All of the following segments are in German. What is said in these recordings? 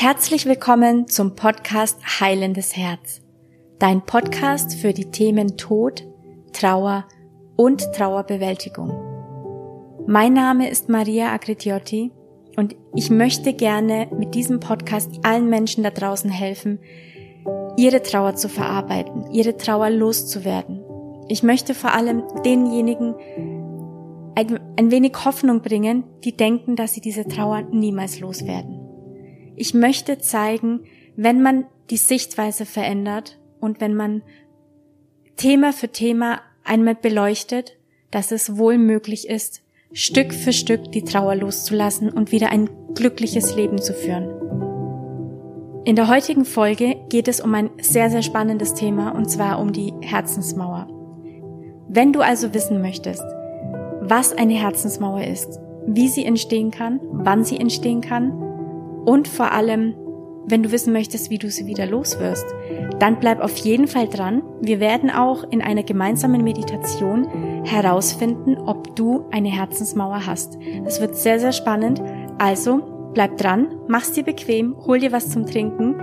Herzlich willkommen zum Podcast Heilendes Herz. Dein Podcast für die Themen Tod, Trauer und Trauerbewältigung. Mein Name ist Maria Agritiotti und ich möchte gerne mit diesem Podcast allen Menschen da draußen helfen, ihre Trauer zu verarbeiten, ihre Trauer loszuwerden. Ich möchte vor allem denjenigen ein, ein wenig Hoffnung bringen, die denken, dass sie diese Trauer niemals loswerden. Ich möchte zeigen, wenn man die Sichtweise verändert und wenn man Thema für Thema einmal beleuchtet, dass es wohl möglich ist, Stück für Stück die Trauer loszulassen und wieder ein glückliches Leben zu führen. In der heutigen Folge geht es um ein sehr, sehr spannendes Thema und zwar um die Herzensmauer. Wenn du also wissen möchtest, was eine Herzensmauer ist, wie sie entstehen kann, wann sie entstehen kann und vor allem, wenn du wissen möchtest, wie du sie wieder loswirst, dann bleib auf jeden Fall dran. Wir werden auch in einer gemeinsamen Meditation herausfinden, ob du eine Herzensmauer hast. Das wird sehr, sehr spannend. Also bleib dran, mach's dir bequem, hol dir was zum Trinken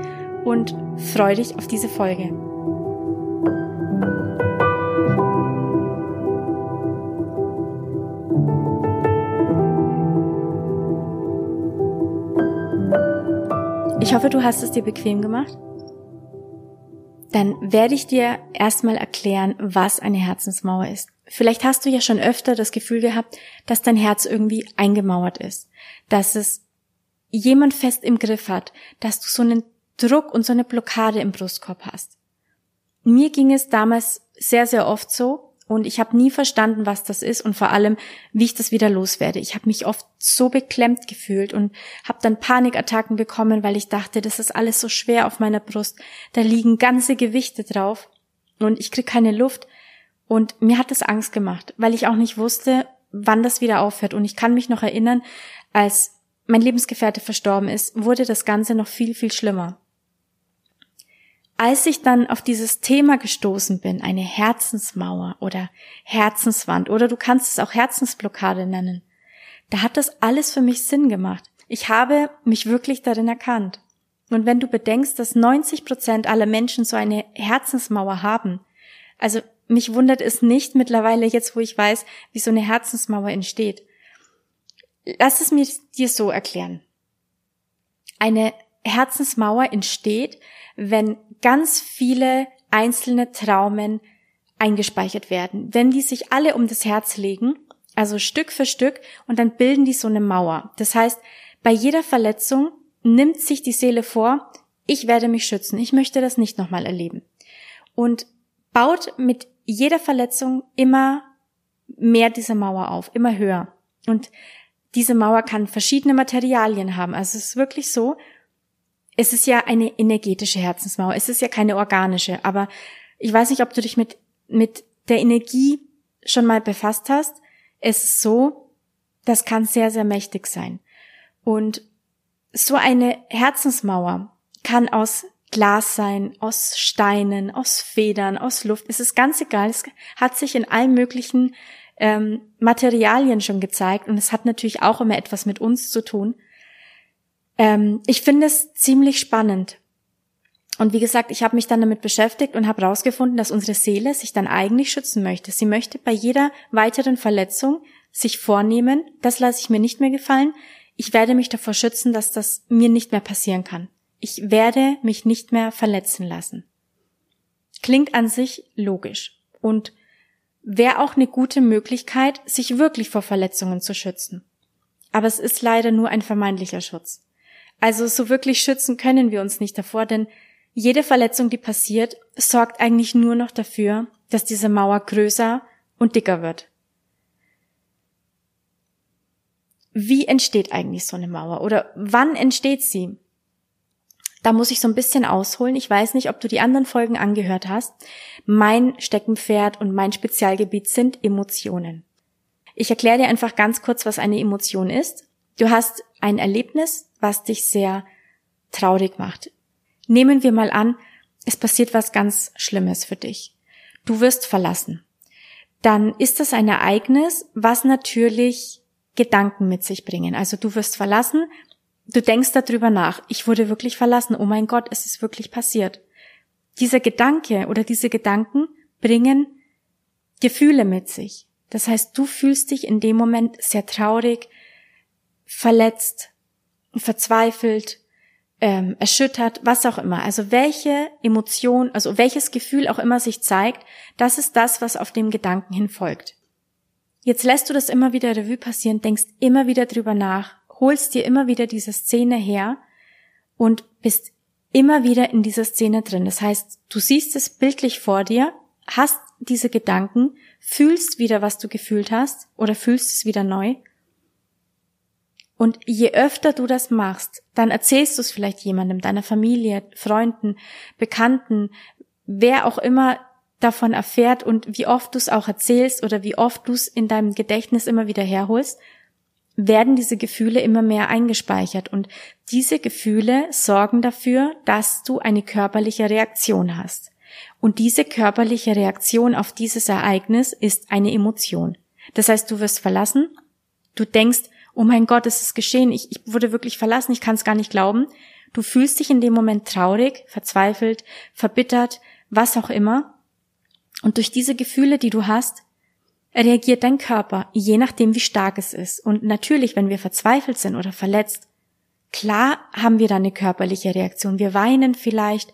und freu dich auf diese Folge. Ich hoffe, du hast es dir bequem gemacht. Dann werde ich dir erstmal erklären, was eine Herzensmauer ist. Vielleicht hast du ja schon öfter das Gefühl gehabt, dass dein Herz irgendwie eingemauert ist, dass es jemand fest im Griff hat, dass du so einen Druck und so eine Blockade im Brustkorb hast. Mir ging es damals sehr, sehr oft so, und ich habe nie verstanden, was das ist und vor allem, wie ich das wieder loswerde. Ich habe mich oft so beklemmt gefühlt und habe dann Panikattacken bekommen, weil ich dachte, das ist alles so schwer auf meiner Brust. Da liegen ganze Gewichte drauf und ich krieg keine Luft. Und mir hat das Angst gemacht, weil ich auch nicht wusste, wann das wieder aufhört. Und ich kann mich noch erinnern, als mein Lebensgefährte verstorben ist, wurde das Ganze noch viel, viel schlimmer. Als ich dann auf dieses Thema gestoßen bin, eine Herzensmauer oder Herzenswand oder du kannst es auch Herzensblockade nennen, da hat das alles für mich Sinn gemacht. Ich habe mich wirklich darin erkannt. Und wenn du bedenkst, dass 90 Prozent aller Menschen so eine Herzensmauer haben, also mich wundert es nicht mittlerweile jetzt, wo ich weiß, wie so eine Herzensmauer entsteht. Lass es mir dir so erklären. Eine Herzensmauer entsteht, wenn ganz viele einzelne Traumen eingespeichert werden. Wenn die sich alle um das Herz legen, also Stück für Stück, und dann bilden die so eine Mauer. Das heißt, bei jeder Verletzung nimmt sich die Seele vor, ich werde mich schützen, ich möchte das nicht nochmal erleben. Und baut mit jeder Verletzung immer mehr diese Mauer auf, immer höher. Und diese Mauer kann verschiedene Materialien haben. Also es ist wirklich so, es ist ja eine energetische Herzensmauer, es ist ja keine organische, aber ich weiß nicht, ob du dich mit, mit der Energie schon mal befasst hast. Es ist so, das kann sehr, sehr mächtig sein. Und so eine Herzensmauer kann aus Glas sein, aus Steinen, aus Federn, aus Luft. Es ist ganz egal. Es hat sich in allen möglichen ähm, Materialien schon gezeigt und es hat natürlich auch immer etwas mit uns zu tun. Ähm, ich finde es ziemlich spannend. Und wie gesagt, ich habe mich dann damit beschäftigt und habe herausgefunden, dass unsere Seele sich dann eigentlich schützen möchte. Sie möchte bei jeder weiteren Verletzung sich vornehmen, das lasse ich mir nicht mehr gefallen. Ich werde mich davor schützen, dass das mir nicht mehr passieren kann. Ich werde mich nicht mehr verletzen lassen. Klingt an sich logisch und wäre auch eine gute Möglichkeit, sich wirklich vor Verletzungen zu schützen. Aber es ist leider nur ein vermeintlicher Schutz. Also so wirklich schützen können wir uns nicht davor, denn jede Verletzung, die passiert, sorgt eigentlich nur noch dafür, dass diese Mauer größer und dicker wird. Wie entsteht eigentlich so eine Mauer oder wann entsteht sie? Da muss ich so ein bisschen ausholen. Ich weiß nicht, ob du die anderen Folgen angehört hast. Mein Steckenpferd und mein Spezialgebiet sind Emotionen. Ich erkläre dir einfach ganz kurz, was eine Emotion ist. Du hast ein Erlebnis, was dich sehr traurig macht. Nehmen wir mal an, es passiert was ganz Schlimmes für dich. Du wirst verlassen. Dann ist das ein Ereignis, was natürlich Gedanken mit sich bringen. Also du wirst verlassen, du denkst darüber nach, ich wurde wirklich verlassen, oh mein Gott, es ist wirklich passiert. Dieser Gedanke oder diese Gedanken bringen Gefühle mit sich. Das heißt, du fühlst dich in dem Moment sehr traurig, verletzt, verzweifelt, ähm, erschüttert, was auch immer. Also welche Emotion, also welches Gefühl auch immer sich zeigt, das ist das, was auf dem Gedanken hin folgt. Jetzt lässt du das immer wieder Revue passieren, denkst immer wieder drüber nach, holst dir immer wieder diese Szene her und bist immer wieder in dieser Szene drin. Das heißt, du siehst es bildlich vor dir, hast diese Gedanken, fühlst wieder, was du gefühlt hast oder fühlst es wieder neu. Und je öfter du das machst, dann erzählst du es vielleicht jemandem, deiner Familie, Freunden, Bekannten, wer auch immer davon erfährt und wie oft du es auch erzählst oder wie oft du es in deinem Gedächtnis immer wieder herholst, werden diese Gefühle immer mehr eingespeichert und diese Gefühle sorgen dafür, dass du eine körperliche Reaktion hast. Und diese körperliche Reaktion auf dieses Ereignis ist eine Emotion. Das heißt, du wirst verlassen, du denkst, oh mein Gott, es ist geschehen, ich, ich wurde wirklich verlassen, ich kann es gar nicht glauben. Du fühlst dich in dem Moment traurig, verzweifelt, verbittert, was auch immer. Und durch diese Gefühle, die du hast, reagiert dein Körper, je nachdem, wie stark es ist. Und natürlich, wenn wir verzweifelt sind oder verletzt, klar haben wir da eine körperliche Reaktion. Wir weinen vielleicht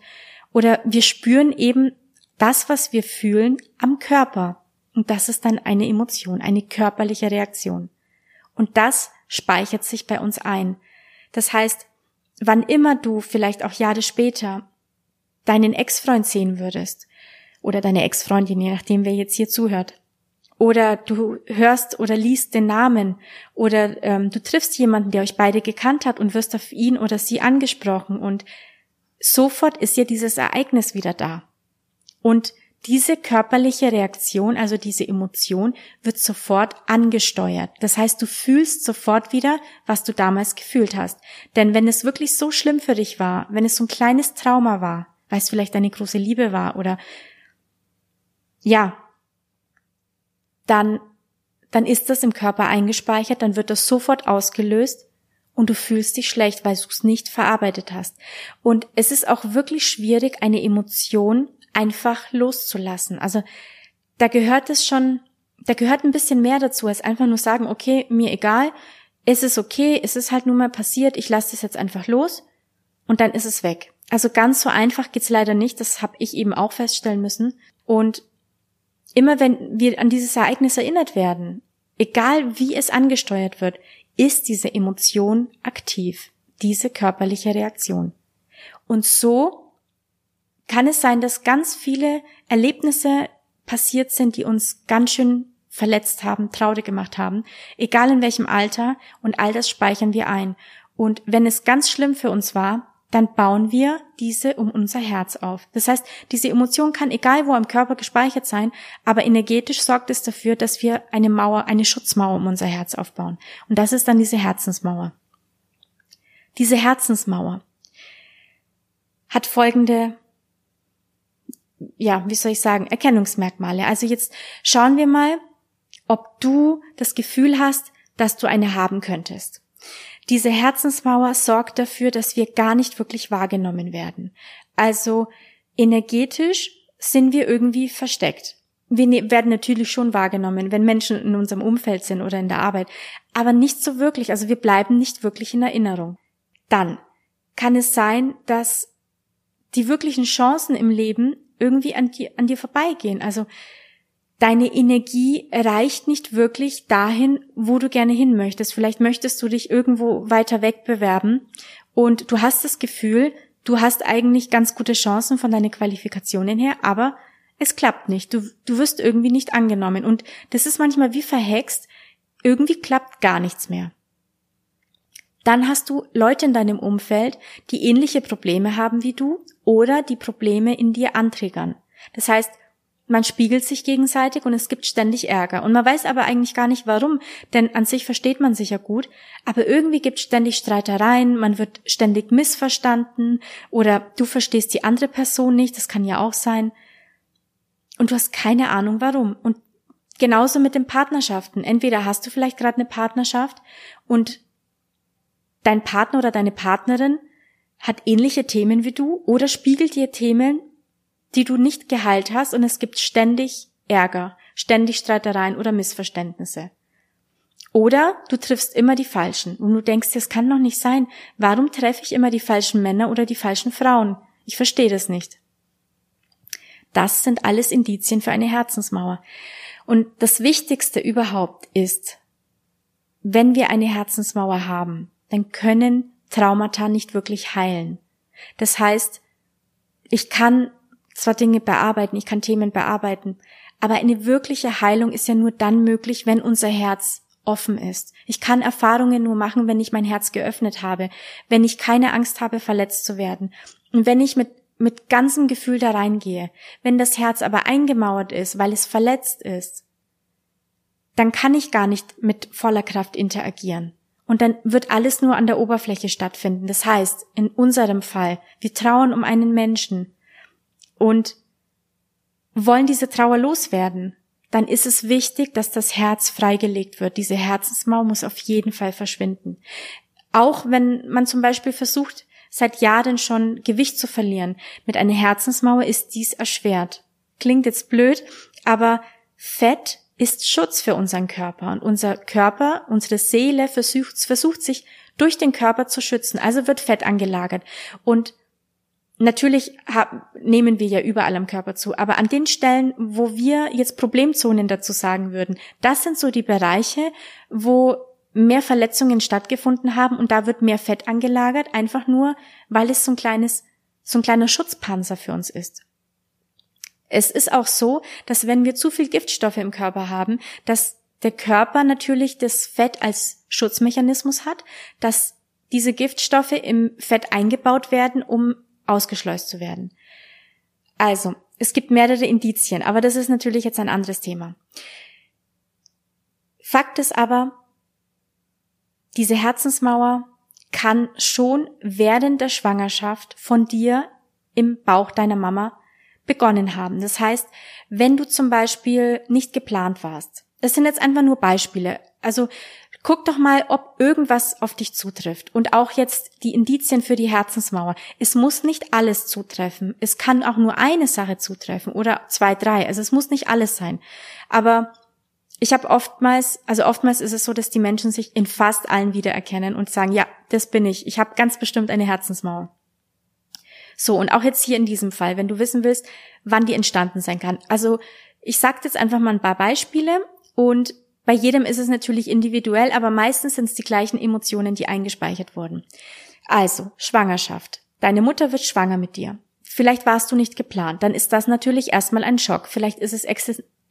oder wir spüren eben das, was wir fühlen, am Körper. Und das ist dann eine Emotion, eine körperliche Reaktion. Und das speichert sich bei uns ein. Das heißt, wann immer du vielleicht auch Jahre später deinen Ex-Freund sehen würdest oder deine Ex-Freundin, je nachdem wer jetzt hier zuhört, oder du hörst oder liest den Namen oder ähm, du triffst jemanden, der euch beide gekannt hat und wirst auf ihn oder sie angesprochen und sofort ist ja dieses Ereignis wieder da. Und diese körperliche Reaktion, also diese Emotion, wird sofort angesteuert. Das heißt, du fühlst sofort wieder, was du damals gefühlt hast. Denn wenn es wirklich so schlimm für dich war, wenn es so ein kleines Trauma war, weil es vielleicht eine große Liebe war oder ja, dann, dann ist das im Körper eingespeichert, dann wird das sofort ausgelöst und du fühlst dich schlecht, weil du es nicht verarbeitet hast. Und es ist auch wirklich schwierig, eine Emotion einfach loszulassen. Also da gehört es schon, da gehört ein bisschen mehr dazu, als einfach nur sagen, okay, mir egal, es ist okay, es ist halt nun mal passiert, ich lasse das jetzt einfach los und dann ist es weg. Also ganz so einfach geht's leider nicht, das habe ich eben auch feststellen müssen. Und immer wenn wir an dieses Ereignis erinnert werden, egal wie es angesteuert wird, ist diese Emotion aktiv, diese körperliche Reaktion. Und so kann es sein, dass ganz viele Erlebnisse passiert sind, die uns ganz schön verletzt haben, traurig gemacht haben, egal in welchem Alter, und all das speichern wir ein. Und wenn es ganz schlimm für uns war, dann bauen wir diese um unser Herz auf. Das heißt, diese Emotion kann egal wo im Körper gespeichert sein, aber energetisch sorgt es dafür, dass wir eine Mauer, eine Schutzmauer um unser Herz aufbauen. Und das ist dann diese Herzensmauer. Diese Herzensmauer hat folgende, ja, wie soll ich sagen, Erkennungsmerkmale. Also jetzt schauen wir mal, ob du das Gefühl hast, dass du eine haben könntest. Diese Herzensmauer sorgt dafür, dass wir gar nicht wirklich wahrgenommen werden. Also energetisch sind wir irgendwie versteckt. Wir ne-, werden natürlich schon wahrgenommen, wenn Menschen in unserem Umfeld sind oder in der Arbeit, aber nicht so wirklich. Also wir bleiben nicht wirklich in Erinnerung. Dann kann es sein, dass die wirklichen Chancen im Leben irgendwie an dir, an dir vorbeigehen. Also deine Energie reicht nicht wirklich dahin, wo du gerne hin möchtest. Vielleicht möchtest du dich irgendwo weiter weg bewerben und du hast das Gefühl, du hast eigentlich ganz gute Chancen von deinen Qualifikationen her, aber es klappt nicht. Du, du wirst irgendwie nicht angenommen und das ist manchmal wie verhext. Irgendwie klappt gar nichts mehr. Dann hast du Leute in deinem Umfeld, die ähnliche Probleme haben wie du oder die Probleme in dir anträgern. Das heißt, man spiegelt sich gegenseitig und es gibt ständig Ärger. Und man weiß aber eigentlich gar nicht warum, denn an sich versteht man sich ja gut, aber irgendwie gibt es ständig Streitereien, man wird ständig missverstanden oder du verstehst die andere Person nicht, das kann ja auch sein. Und du hast keine Ahnung warum. Und genauso mit den Partnerschaften. Entweder hast du vielleicht gerade eine Partnerschaft und dein Partner oder deine Partnerin hat ähnliche Themen wie du oder spiegelt dir Themen, die du nicht geheilt hast und es gibt ständig Ärger, ständig Streitereien oder Missverständnisse. Oder du triffst immer die Falschen und du denkst, das kann doch nicht sein. Warum treffe ich immer die falschen Männer oder die falschen Frauen? Ich verstehe das nicht. Das sind alles Indizien für eine Herzensmauer. Und das Wichtigste überhaupt ist, wenn wir eine Herzensmauer haben, dann können Traumata nicht wirklich heilen. Das heißt, ich kann zwar Dinge bearbeiten, ich kann Themen bearbeiten, aber eine wirkliche Heilung ist ja nur dann möglich, wenn unser Herz offen ist. Ich kann Erfahrungen nur machen, wenn ich mein Herz geöffnet habe, wenn ich keine Angst habe, verletzt zu werden und wenn ich mit mit ganzem Gefühl da reingehe. Wenn das Herz aber eingemauert ist, weil es verletzt ist, dann kann ich gar nicht mit voller Kraft interagieren. Und dann wird alles nur an der Oberfläche stattfinden. Das heißt, in unserem Fall, wir trauern um einen Menschen und wollen diese Trauer loswerden dann ist es wichtig, dass das Herz freigelegt wird. Diese Herzensmauer muss auf jeden Fall verschwinden. Auch wenn man zum Beispiel versucht, seit Jahren schon Gewicht zu verlieren, mit einer Herzensmauer ist dies erschwert. Klingt jetzt blöd, aber Fett ist Schutz für unseren Körper. Und unser Körper, unsere Seele versucht, versucht sich durch den Körper zu schützen, also wird Fett angelagert. Und Natürlich nehmen wir ja überall am Körper zu, aber an den Stellen, wo wir jetzt Problemzonen dazu sagen würden, das sind so die Bereiche, wo mehr Verletzungen stattgefunden haben. Und da wird mehr Fett angelagert, einfach nur, weil es so ein kleines, so ein kleiner Schutzpanzer für uns ist. Es ist auch so, dass wenn wir zu viel Giftstoffe im Körper haben, dass der Körper natürlich das Fett als Schutzmechanismus hat, dass diese Giftstoffe im Fett eingebaut werden, um ausgeschleust zu werden. Also, es gibt mehrere Indizien, aber das ist natürlich jetzt ein anderes Thema. Fakt ist aber, diese Herzensmauer kann schon während der Schwangerschaft von dir im Bauch deiner Mama begonnen haben. Das heißt, wenn du zum Beispiel nicht geplant warst, das sind jetzt einfach nur Beispiele. Also Guck doch mal, ob irgendwas auf dich zutrifft. Und auch jetzt die Indizien für die Herzensmauer. Es muss nicht alles zutreffen. Es kann auch nur eine Sache zutreffen oder zwei, drei. Also es muss nicht alles sein. Aber ich habe oftmals, also oftmals ist es so, dass die Menschen sich in fast allen wiedererkennen und sagen, ja, das bin ich. Ich habe ganz bestimmt eine Herzensmauer. So, und auch jetzt hier in diesem Fall, wenn du wissen willst, wann die entstanden sein kann. Also ich sage jetzt einfach mal ein paar Beispiele und bei jedem ist es natürlich individuell, aber meistens sind es die gleichen Emotionen, die eingespeichert wurden. Also, Schwangerschaft. Deine Mutter wird schwanger mit dir. Vielleicht warst du nicht geplant, dann ist das natürlich erstmal ein Schock. Vielleicht ist es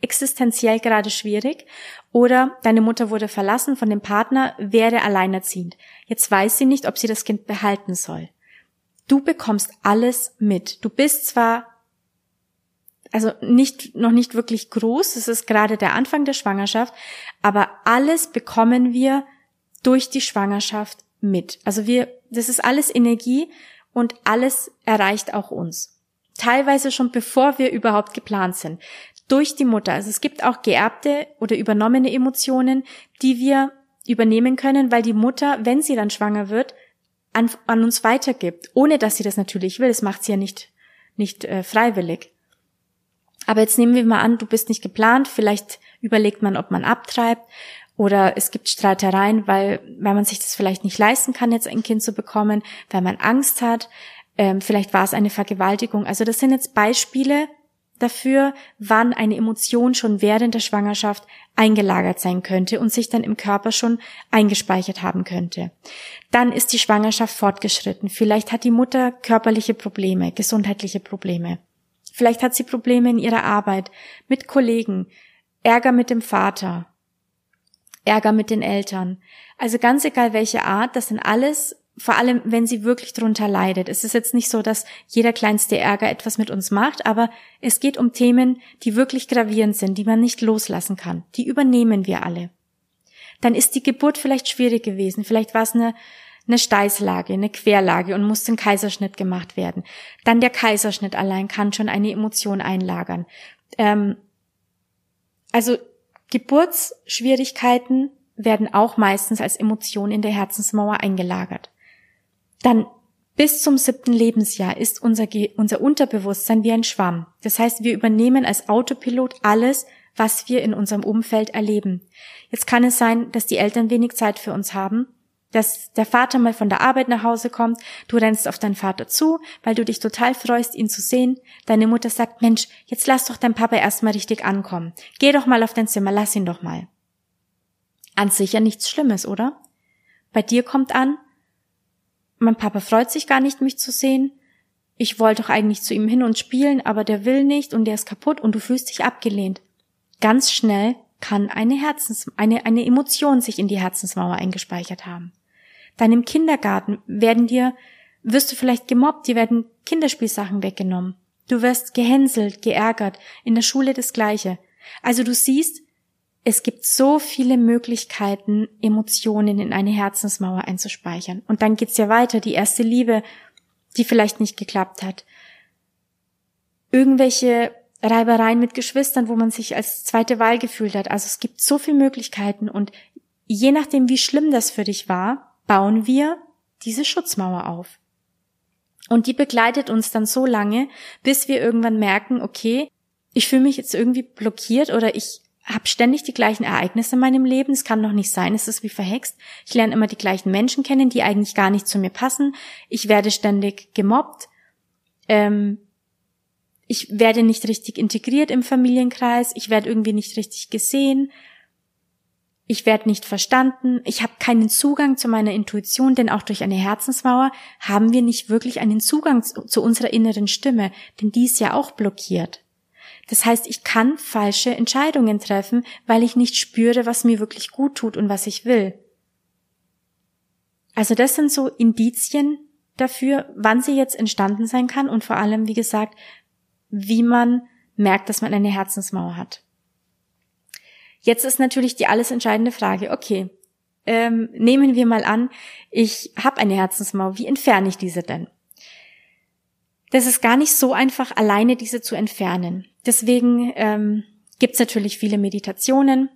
existenziell gerade schwierig oder deine Mutter wurde verlassen von dem Partner, wäre alleinerziehend. Jetzt weiß sie nicht, ob sie das Kind behalten soll. Du bekommst alles mit. Du bist zwar also nicht, noch nicht wirklich groß. Es ist gerade der Anfang der Schwangerschaft. Aber alles bekommen wir durch die Schwangerschaft mit. Also wir, das ist alles Energie und alles erreicht auch uns. Teilweise schon bevor wir überhaupt geplant sind. Durch die Mutter. Also es gibt auch geerbte oder übernommene Emotionen, die wir übernehmen können, weil die Mutter, wenn sie dann schwanger wird, an, an uns weitergibt, ohne dass sie das natürlich will. Das macht sie ja nicht, nicht äh, freiwillig. Aber jetzt nehmen wir mal an, du bist nicht geplant, vielleicht überlegt man, ob man abtreibt oder es gibt Streitereien, weil, weil man sich das vielleicht nicht leisten kann, jetzt ein Kind zu bekommen, weil man Angst hat, ähm, vielleicht war es eine Vergewaltigung. Also das sind jetzt Beispiele dafür, wann eine Emotion schon während der Schwangerschaft eingelagert sein könnte und sich dann im Körper schon eingespeichert haben könnte. Dann ist die Schwangerschaft fortgeschritten. Vielleicht hat die Mutter körperliche Probleme, gesundheitliche Probleme. Vielleicht hat sie Probleme in ihrer Arbeit, mit Kollegen, Ärger mit dem Vater, Ärger mit den Eltern. Also ganz egal welche Art, das sind alles, vor allem wenn sie wirklich drunter leidet. Es ist jetzt nicht so, dass jeder kleinste Ärger etwas mit uns macht, aber es geht um Themen, die wirklich gravierend sind, die man nicht loslassen kann. Die übernehmen wir alle. Dann ist die Geburt vielleicht schwierig gewesen. Vielleicht war es eine eine Steißlage, eine Querlage und muss ein Kaiserschnitt gemacht werden. Dann der Kaiserschnitt allein kann schon eine Emotion einlagern. Ähm, also Geburtsschwierigkeiten werden auch meistens als Emotionen in der Herzensmauer eingelagert. Dann bis zum siebten Lebensjahr ist unser, unser Unterbewusstsein wie ein Schwamm. Das heißt, wir übernehmen als Autopilot alles, was wir in unserem Umfeld erleben. Jetzt kann es sein, dass die Eltern wenig Zeit für uns haben, dass der Vater mal von der Arbeit nach Hause kommt, du rennst auf deinen Vater zu, weil du dich total freust, ihn zu sehen. Deine Mutter sagt, Mensch, jetzt lass doch dein Papa erstmal richtig ankommen. Geh doch mal auf dein Zimmer, lass ihn doch mal. An sich ja nichts Schlimmes, oder? Bei dir kommt an, mein Papa freut sich gar nicht, mich zu sehen. Ich wollte doch eigentlich zu ihm hin und spielen, aber der will nicht und der ist kaputt und du fühlst dich abgelehnt. Ganz schnell kann eine Herzens, eine, eine Emotion sich in die Herzensmauer eingespeichert haben. Dann im Kindergarten werden dir, wirst du vielleicht gemobbt, dir werden Kinderspielsachen weggenommen. Du wirst gehänselt, geärgert, in der Schule das Gleiche. Also du siehst, es gibt so viele Möglichkeiten, Emotionen in eine Herzensmauer einzuspeichern. Und dann geht's ja weiter, die erste Liebe, die vielleicht nicht geklappt hat. Irgendwelche Reibereien mit Geschwistern, wo man sich als zweite Wahl gefühlt hat. Also es gibt so viele Möglichkeiten und je nachdem, wie schlimm das für dich war, bauen wir diese Schutzmauer auf. Und die begleitet uns dann so lange, bis wir irgendwann merken, okay, ich fühle mich jetzt irgendwie blockiert oder ich habe ständig die gleichen Ereignisse in meinem Leben. Es kann doch nicht sein, es ist wie verhext. Ich lerne immer die gleichen Menschen kennen, die eigentlich gar nicht zu mir passen. Ich werde ständig gemobbt. Ähm, ich werde nicht richtig integriert im Familienkreis, ich werde irgendwie nicht richtig gesehen, ich werde nicht verstanden, ich habe keinen Zugang zu meiner Intuition, denn auch durch eine Herzensmauer haben wir nicht wirklich einen Zugang zu unserer inneren Stimme, denn die ist ja auch blockiert. Das heißt, ich kann falsche Entscheidungen treffen, weil ich nicht spüre, was mir wirklich gut tut und was ich will. Also das sind so Indizien dafür, wann sie jetzt entstanden sein kann und vor allem, wie gesagt, wie man merkt, dass man eine Herzensmauer hat. Jetzt ist natürlich die alles entscheidende Frage, okay, ähm, nehmen wir mal an, ich habe eine Herzensmauer, wie entferne ich diese denn? Das ist gar nicht so einfach, alleine diese zu entfernen. Deswegen ähm, gibt natürlich viele Meditationen,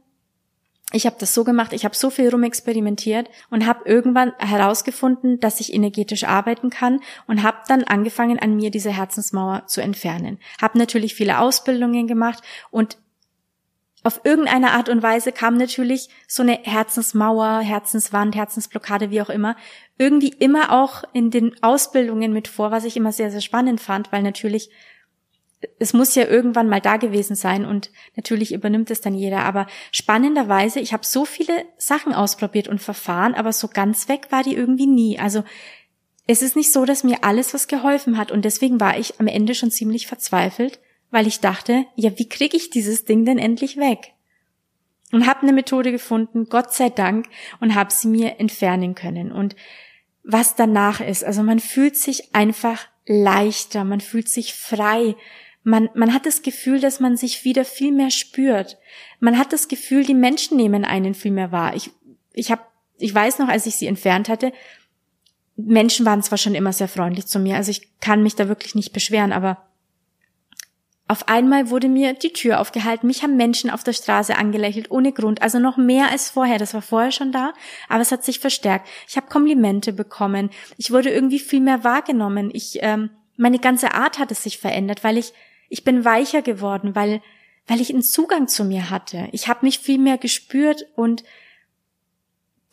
ich habe das so gemacht, ich habe so viel rumexperimentiert und habe irgendwann herausgefunden, dass ich energetisch arbeiten kann und habe dann angefangen, an mir diese Herzensmauer zu entfernen. Habe natürlich viele Ausbildungen gemacht und auf irgendeine Art und Weise kam natürlich so eine Herzensmauer, Herzenswand, Herzensblockade, wie auch immer, irgendwie immer auch in den Ausbildungen mit vor, was ich immer sehr, sehr spannend fand, weil natürlich es muss ja irgendwann mal da gewesen sein und natürlich übernimmt es dann jeder. Aber spannenderweise, ich habe so viele Sachen ausprobiert und Verfahren, aber so ganz weg war die irgendwie nie. Also es ist nicht so, dass mir alles was geholfen hat und deswegen war ich am Ende schon ziemlich verzweifelt, weil ich dachte, ja, wie kriege ich dieses Ding denn endlich weg? Und habe eine Methode gefunden, Gott sei Dank, und habe sie mir entfernen können. Und was danach ist, also man fühlt sich einfach leichter, man fühlt sich frei, man, man hat das Gefühl, dass man sich wieder viel mehr spürt. Man hat das Gefühl, die Menschen nehmen einen viel mehr wahr. Ich, ich hab, ich weiß noch, als ich sie entfernt hatte, Menschen waren zwar schon immer sehr freundlich zu mir, also ich kann mich da wirklich nicht beschweren, aber auf einmal wurde mir die Tür aufgehalten, mich haben Menschen auf der Straße angelächelt, ohne Grund, also noch mehr als vorher. Das war vorher schon da, aber es hat sich verstärkt. Ich habe Komplimente bekommen, ich wurde irgendwie viel mehr wahrgenommen. Ich, ähm, meine ganze Art hat es sich verändert, weil ich ich bin weicher geworden, weil, weil ich einen Zugang zu mir hatte. Ich habe mich viel mehr gespürt und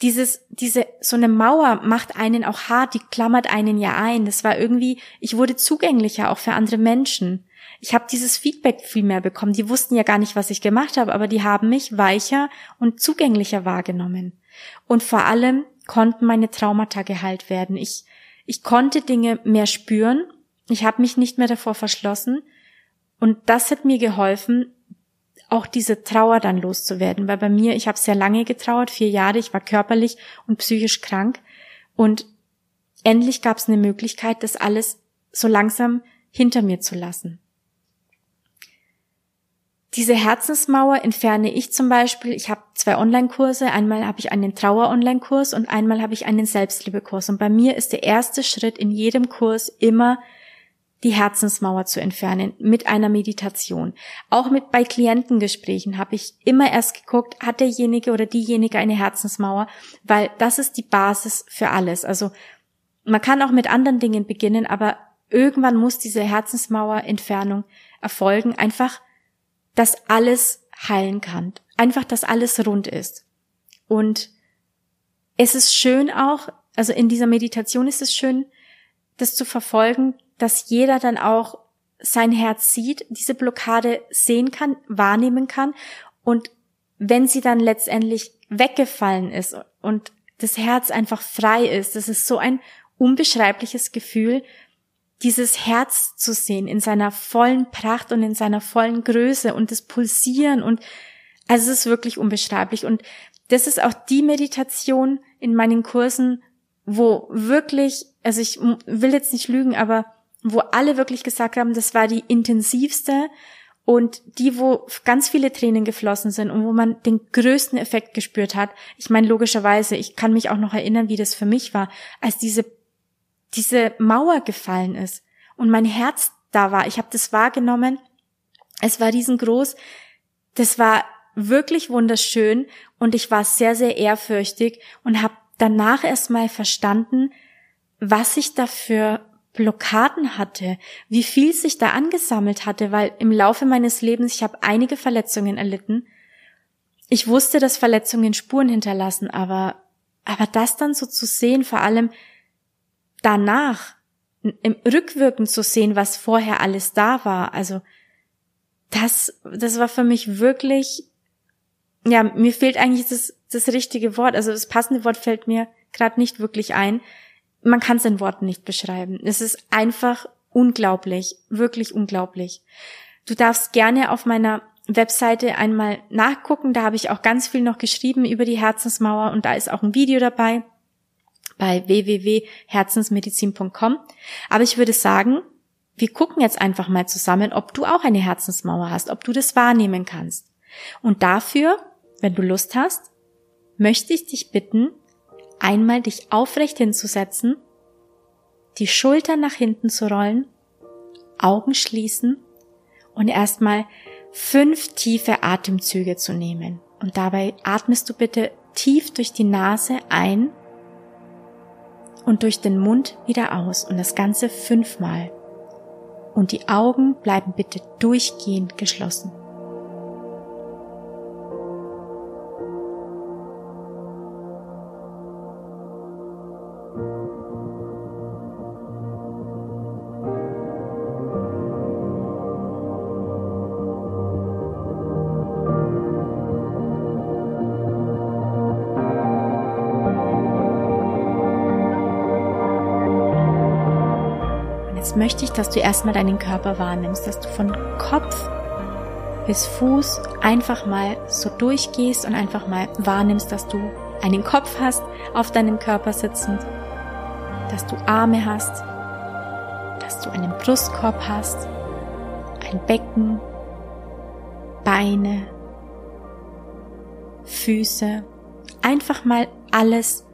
dieses, diese, so eine Mauer macht einen auch hart, die klammert einen ja ein. Das war irgendwie, ich wurde zugänglicher auch für andere Menschen. Ich habe dieses Feedback viel mehr bekommen. Die wussten ja gar nicht, was ich gemacht habe, aber die haben mich weicher und zugänglicher wahrgenommen. Und vor allem konnten meine Traumata geheilt werden. Ich, ich konnte Dinge mehr spüren. Ich habe mich nicht mehr davor verschlossen. Und das hat mir geholfen, auch diese Trauer dann loszuwerden, weil bei mir, ich habe sehr lange getrauert, vier Jahre, ich war körperlich und psychisch krank und endlich gab es eine Möglichkeit, das alles so langsam hinter mir zu lassen. Diese Herzensmauer entferne ich zum Beispiel. Ich habe zwei Online-Kurse. Einmal habe ich einen Trauer-Online-Kurs und einmal habe ich einen Selbstliebe-Kurs. Und bei mir ist der erste Schritt in jedem Kurs immer die Herzensmauer zu entfernen mit einer Meditation. Auch mit bei Klientengesprächen habe ich immer erst geguckt, hat derjenige oder diejenige eine Herzensmauer, weil das ist die Basis für alles. Also man kann auch mit anderen Dingen beginnen, aber irgendwann muss diese Herzensmauerentfernung erfolgen, einfach, dass alles heilen kann, einfach, dass alles rund ist. Und es ist schön auch, also in dieser Meditation ist es schön, das zu verfolgen, dass jeder dann auch sein Herz sieht, diese Blockade sehen kann, wahrnehmen kann und wenn sie dann letztendlich weggefallen ist und das Herz einfach frei ist, das ist so ein unbeschreibliches Gefühl, dieses Herz zu sehen in seiner vollen Pracht und in seiner vollen Größe und das Pulsieren und also es ist wirklich unbeschreiblich und das ist auch die Meditation in meinen Kursen, wo wirklich, also ich will jetzt nicht lügen, aber wo alle wirklich gesagt haben, das war die intensivste und die, wo ganz viele Tränen geflossen sind und wo man den größten Effekt gespürt hat. Ich meine, logischerweise, ich kann mich auch noch erinnern, wie das für mich war, als diese, diese Mauer gefallen ist und mein Herz da war. Ich habe das wahrgenommen. Es war riesengroß. Das war wirklich wunderschön und ich war sehr, sehr ehrfürchtig und habe danach erstmal verstanden, was ich dafür Blockaden hatte, wie viel sich da angesammelt hatte, weil im Laufe meines Lebens, ich habe einige Verletzungen erlitten. Ich wusste, dass Verletzungen Spuren hinterlassen, aber, aber das dann so zu sehen, vor allem danach, im Rückwirken zu sehen, was vorher alles da war, also das, das war für mich wirklich, ja, mir fehlt eigentlich das, das richtige Wort, also das passende Wort fällt mir gerade nicht wirklich ein, man kann es in Worten nicht beschreiben. Es ist einfach unglaublich, wirklich unglaublich. Du darfst gerne auf meiner Webseite einmal nachgucken. Da habe ich auch ganz viel noch geschrieben über die Herzensmauer und da ist auch ein Video dabei bei www.herzensmedizin.com. Aber ich würde sagen, wir gucken jetzt einfach mal zusammen, ob du auch eine Herzensmauer hast, ob du das wahrnehmen kannst. Und dafür, wenn du Lust hast, möchte ich dich bitten, einmal dich aufrecht hinzusetzen, die Schultern nach hinten zu rollen, Augen schließen und erstmal fünf tiefe Atemzüge zu nehmen. Und dabei atmest du bitte tief durch die Nase ein und durch den Mund wieder aus und das Ganze fünfmal. Und die Augen bleiben bitte durchgehend geschlossen. Möchte ich, dass du erstmal deinen Körper wahrnimmst, dass du von Kopf bis Fuß einfach mal so durchgehst und einfach mal wahrnimmst, dass du einen Kopf hast auf deinem Körper sitzend, dass du Arme hast, dass du einen Brustkorb hast, ein Becken, Beine, Füße, einfach mal alles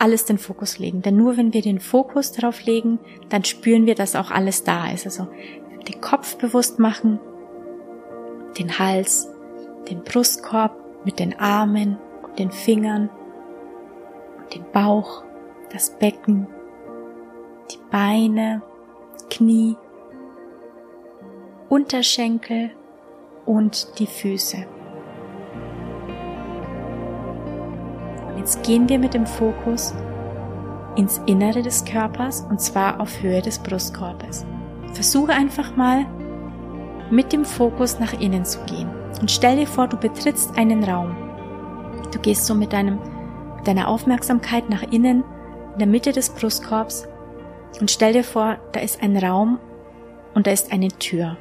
alles den Fokus legen. Denn nur wenn wir den Fokus darauf legen, dann spüren wir, dass auch alles da ist. Also den Kopf bewusst machen, den Hals, den Brustkorb mit den Armen und den Fingern, den Bauch, das Becken, die Beine, Knie, Unterschenkel und die Füße. Jetzt gehen wir mit dem Fokus ins Innere des Körpers und zwar auf Höhe des Brustkorbes. Versuche einfach mal mit dem Fokus nach innen zu gehen und stell dir vor, du betrittst einen Raum. Du gehst so mit deinem, deiner Aufmerksamkeit nach innen in der Mitte des Brustkorbs und stell dir vor, da ist ein Raum und da ist eine Tür.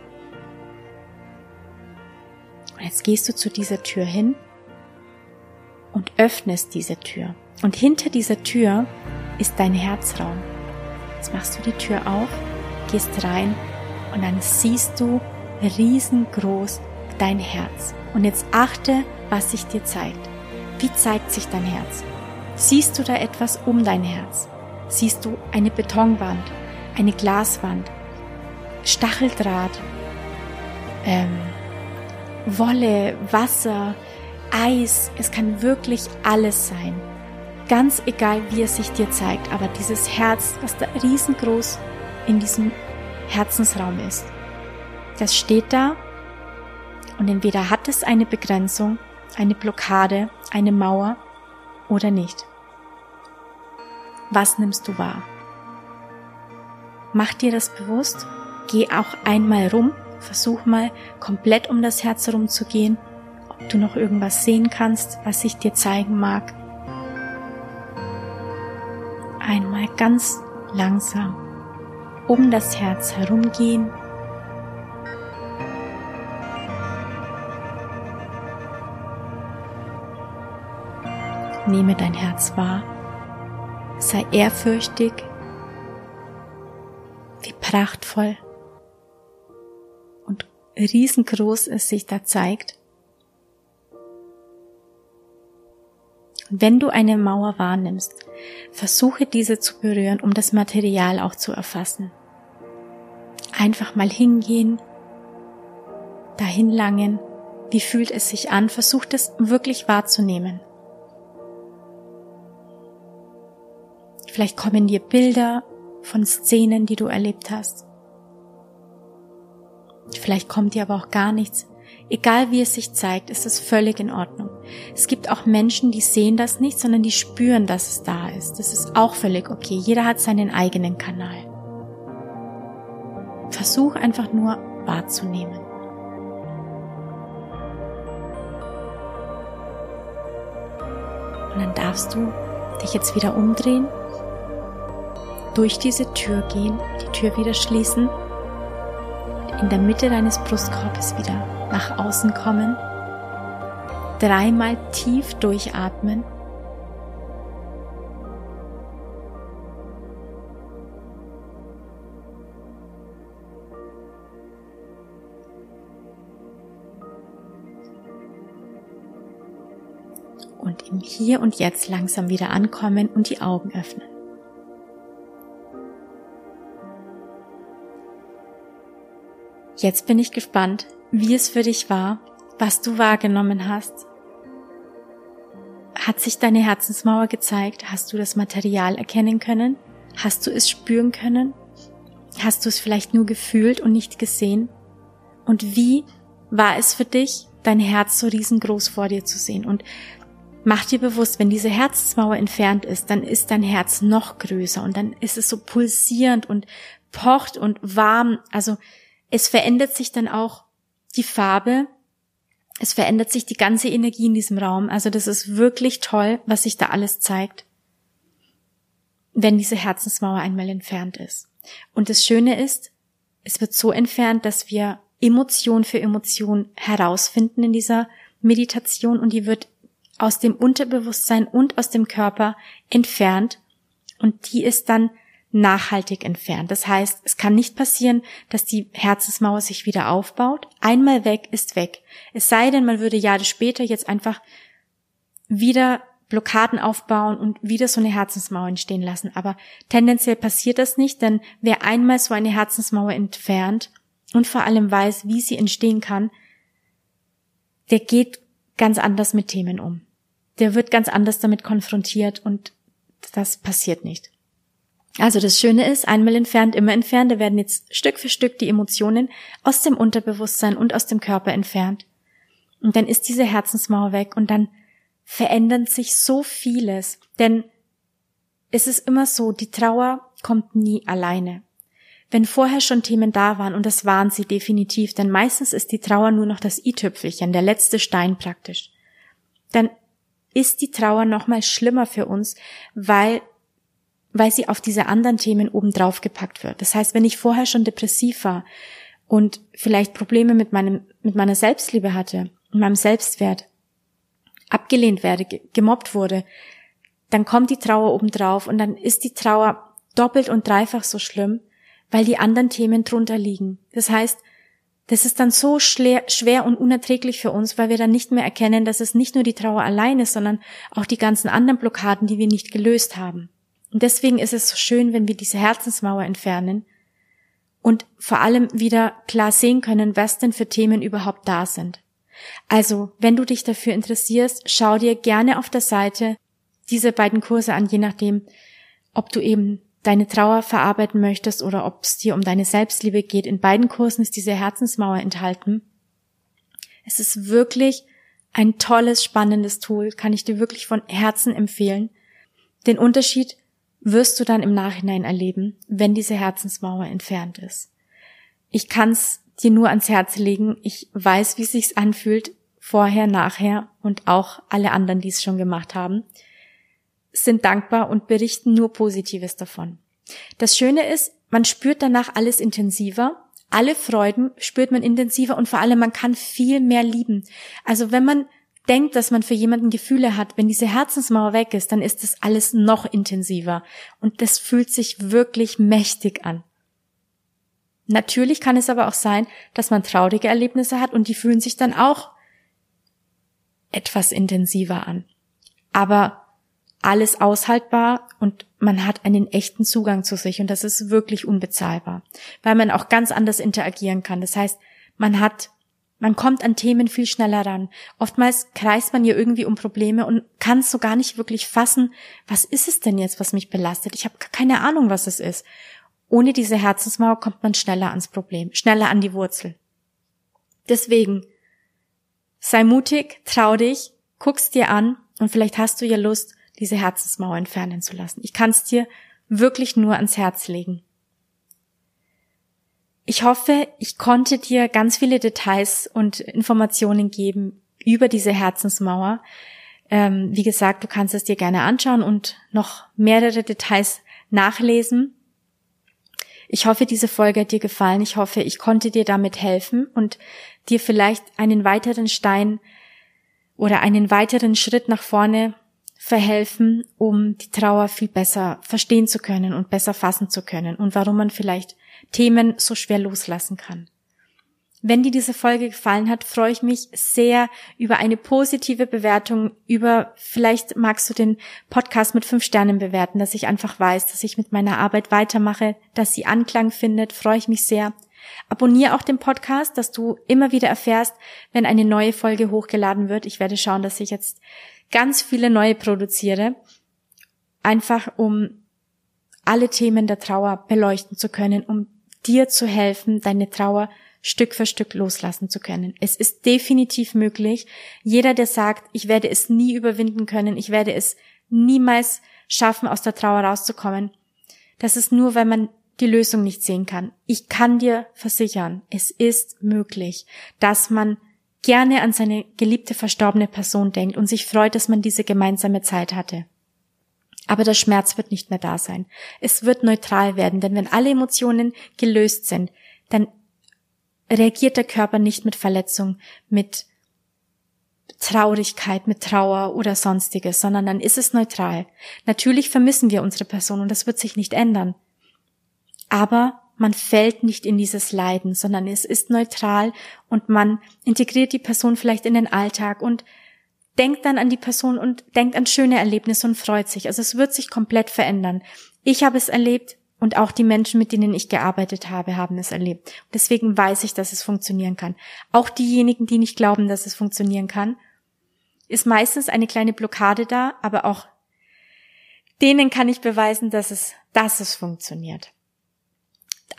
Und jetzt gehst du zu dieser Tür hin und öffnest diese Tür. Und hinter dieser Tür ist dein Herzraum. Jetzt machst du die Tür auf, gehst rein und dann siehst du riesengroß dein Herz. Und jetzt achte, was sich dir zeigt. Wie zeigt sich dein Herz? Siehst du da etwas um dein Herz? Siehst du eine Betonwand, eine Glaswand? Stacheldraht, ähm, Wolle, Wasser, Eis, es kann wirklich alles sein. Ganz egal, wie es sich dir zeigt, aber dieses Herz, was da riesengroß in diesem Herzensraum ist, das steht da und entweder hat es eine Begrenzung, eine Blockade, eine Mauer oder nicht. Was nimmst du wahr? Mach dir das bewusst, geh auch einmal rum, versuch mal komplett um das Herz herum zu gehen, du noch irgendwas sehen kannst, was sich dir zeigen mag. Einmal ganz langsam um das Herz herumgehen Nehme dein Herz wahr. Sei ehrfürchtig. Wie prachtvoll und riesengroß es sich da zeigt. Wenn du eine Mauer wahrnimmst, versuche diese zu berühren, um das Material auch zu erfassen. Einfach mal hingehen, dahin langen. Wie fühlt es sich an? Versuch das wirklich wahrzunehmen. Vielleicht kommen dir Bilder von Szenen, die du erlebt hast. Vielleicht kommt dir aber auch gar nichts. Egal wie es sich zeigt, ist es völlig in Ordnung. Es gibt auch Menschen, die sehen das nicht, sondern die spüren, dass es da ist. Das ist auch völlig okay. Jeder hat seinen eigenen Kanal. Versuch einfach nur wahrzunehmen. Und dann darfst du dich jetzt wieder umdrehen durch diese Tür gehen, die Tür wieder schließen, in der Mitte deines Brustkorbes wieder nach außen kommen, dreimal tief durchatmen. Und im Hier und Jetzt langsam wieder ankommen und die Augen öffnen. Jetzt bin ich gespannt, wie es für dich war, was du wahrgenommen hast. Hat sich deine Herzensmauer gezeigt? Hast du das Material erkennen können? Hast du es spüren können? Hast du es vielleicht nur gefühlt und nicht gesehen? Und wie war es für dich, dein Herz so riesengroß vor dir zu sehen? Und mach dir bewusst, wenn diese Herzensmauer entfernt ist, dann ist dein Herz noch größer und dann ist es so pulsierend und pocht und warm. Also es verändert sich dann auch die Farbe. Es verändert sich die ganze Energie in diesem Raum. Also das ist wirklich toll, was sich da alles zeigt, wenn diese Herzensmauer einmal entfernt ist. Und das Schöne ist, es wird so entfernt, dass wir Emotion für Emotion herausfinden in dieser Meditation und die wird aus dem Unterbewusstsein und aus dem Körper entfernt und die ist dann nachhaltig entfernt. Das heißt, es kann nicht passieren, dass die Herzensmauer sich wieder aufbaut. Einmal weg ist weg. Es sei denn, man würde Jahre später jetzt einfach wieder Blockaden aufbauen und wieder so eine Herzensmauer entstehen lassen. Aber tendenziell passiert das nicht, denn wer einmal so eine Herzensmauer entfernt und vor allem weiß, wie sie entstehen kann, der geht ganz anders mit Themen um. Der wird ganz anders damit konfrontiert und das passiert nicht. Also das Schöne ist, einmal entfernt, immer entfernt, da werden jetzt Stück für Stück die Emotionen aus dem Unterbewusstsein und aus dem Körper entfernt. Und dann ist diese Herzensmauer weg und dann verändert sich so vieles. Denn es ist immer so, die Trauer kommt nie alleine. Wenn vorher schon Themen da waren, und das waren sie definitiv, denn meistens ist die Trauer nur noch das i-Tüpfelchen, der letzte Stein praktisch, dann ist die Trauer nochmal schlimmer für uns, weil weil sie auf diese anderen Themen obendrauf gepackt wird. Das heißt, wenn ich vorher schon depressiv war und vielleicht Probleme mit meinem, mit meiner Selbstliebe hatte, mit meinem Selbstwert, abgelehnt werde, gemobbt wurde, dann kommt die Trauer obendrauf und dann ist die Trauer doppelt und dreifach so schlimm, weil die anderen Themen drunter liegen. Das heißt, das ist dann so schwer und unerträglich für uns, weil wir dann nicht mehr erkennen, dass es nicht nur die Trauer allein ist, sondern auch die ganzen anderen Blockaden, die wir nicht gelöst haben. Und deswegen ist es so schön, wenn wir diese Herzensmauer entfernen und vor allem wieder klar sehen können, was denn für Themen überhaupt da sind. Also, wenn du dich dafür interessierst, schau dir gerne auf der Seite diese beiden Kurse an, je nachdem, ob du eben deine Trauer verarbeiten möchtest oder ob es dir um deine Selbstliebe geht. In beiden Kursen ist diese Herzensmauer enthalten. Es ist wirklich ein tolles, spannendes Tool, kann ich dir wirklich von Herzen empfehlen. Den Unterschied wirst du dann im Nachhinein erleben, wenn diese Herzensmauer entfernt ist. Ich kann's dir nur ans Herz legen. Ich weiß, wie es sich anfühlt, vorher, nachher und auch alle anderen, die es schon gemacht haben, sind dankbar und berichten nur Positives davon. Das Schöne ist, man spürt danach alles intensiver, alle Freuden spürt man intensiver und vor allem man kann viel mehr lieben. Also wenn man denkt, dass man für jemanden Gefühle hat, wenn diese Herzensmauer weg ist, dann ist das alles noch intensiver und das fühlt sich wirklich mächtig an. Natürlich kann es aber auch sein, dass man traurige Erlebnisse hat und die fühlen sich dann auch etwas intensiver an. Aber alles aushaltbar und man hat einen echten Zugang zu sich und das ist wirklich unbezahlbar, weil man auch ganz anders interagieren kann. Das heißt, man hat, man kommt an Themen viel schneller ran. Oftmals kreist man hier irgendwie um Probleme und kann so gar nicht wirklich fassen, was ist es denn jetzt, was mich belastet? Ich habe keine Ahnung, was es ist. Ohne diese Herzensmauer kommt man schneller ans Problem, schneller an die Wurzel. Deswegen, sei mutig, trau dich, guck's dir an und vielleicht hast du ja Lust, diese Herzensmauer entfernen zu lassen. Ich kann es dir wirklich nur ans Herz legen. Ich hoffe, ich konnte dir ganz viele Details und Informationen geben über diese Herzensmauer. Ähm, wie gesagt, du kannst es dir gerne anschauen und noch mehrere Details nachlesen. Ich hoffe, diese Folge hat dir gefallen. Ich hoffe, ich konnte dir damit helfen und dir vielleicht einen weiteren Stein oder einen weiteren Schritt nach vorne verhelfen, um die Trauer viel besser verstehen zu können und besser fassen zu können und warum man vielleicht Themen so schwer loslassen kann. Wenn dir diese Folge gefallen hat, freue ich mich sehr über eine positive Bewertung, über vielleicht magst du den Podcast mit fünf Sternen bewerten, dass ich einfach weiß, dass ich mit meiner Arbeit weitermache, dass sie Anklang findet, freue ich mich sehr. Abonniere auch den Podcast, dass du immer wieder erfährst, wenn eine neue Folge hochgeladen wird. Ich werde schauen, dass ich jetzt ganz viele neue produziere, einfach um alle Themen der Trauer beleuchten zu können, um dir zu helfen, deine Trauer Stück für Stück loslassen zu können. Es ist definitiv möglich. Jeder, der sagt, ich werde es nie überwinden können, ich werde es niemals schaffen, aus der Trauer rauszukommen, das ist nur, weil man die Lösung nicht sehen kann. Ich kann dir versichern, es ist möglich, dass man gerne an seine geliebte verstorbene Person denkt und sich freut, dass man diese gemeinsame Zeit hatte. Aber der Schmerz wird nicht mehr da sein. Es wird neutral werden, denn wenn alle Emotionen gelöst sind, dann reagiert der Körper nicht mit Verletzung, mit Traurigkeit, mit Trauer oder sonstiges, sondern dann ist es neutral. Natürlich vermissen wir unsere Person und das wird sich nicht ändern. Aber man fällt nicht in dieses Leiden, sondern es ist neutral und man integriert die Person vielleicht in den Alltag und denkt dann an die Person und denkt an schöne Erlebnisse und freut sich. Also es wird sich komplett verändern. Ich habe es erlebt und auch die Menschen, mit denen ich gearbeitet habe, haben es erlebt. deswegen weiß ich, dass es funktionieren kann. Auch diejenigen, die nicht glauben, dass es funktionieren kann, ist meistens eine kleine Blockade da, aber auch denen kann ich beweisen, dass es, dass es funktioniert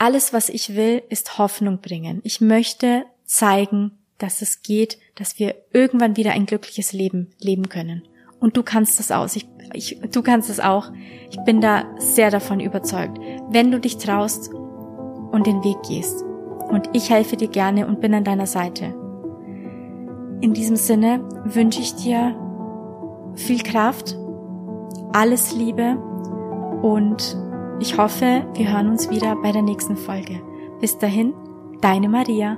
alles, was ich will, ist Hoffnung bringen. Ich möchte zeigen, dass es geht, dass wir irgendwann wieder ein glückliches Leben leben können. Und du kannst das aus. Ich, ich, du kannst es auch. Ich bin da sehr davon überzeugt. Wenn du dich traust und den Weg gehst. Und ich helfe dir gerne und bin an deiner Seite. In diesem Sinne wünsche ich dir viel Kraft, alles Liebe und ich hoffe, wir hören uns wieder bei der nächsten Folge. Bis dahin, deine Maria.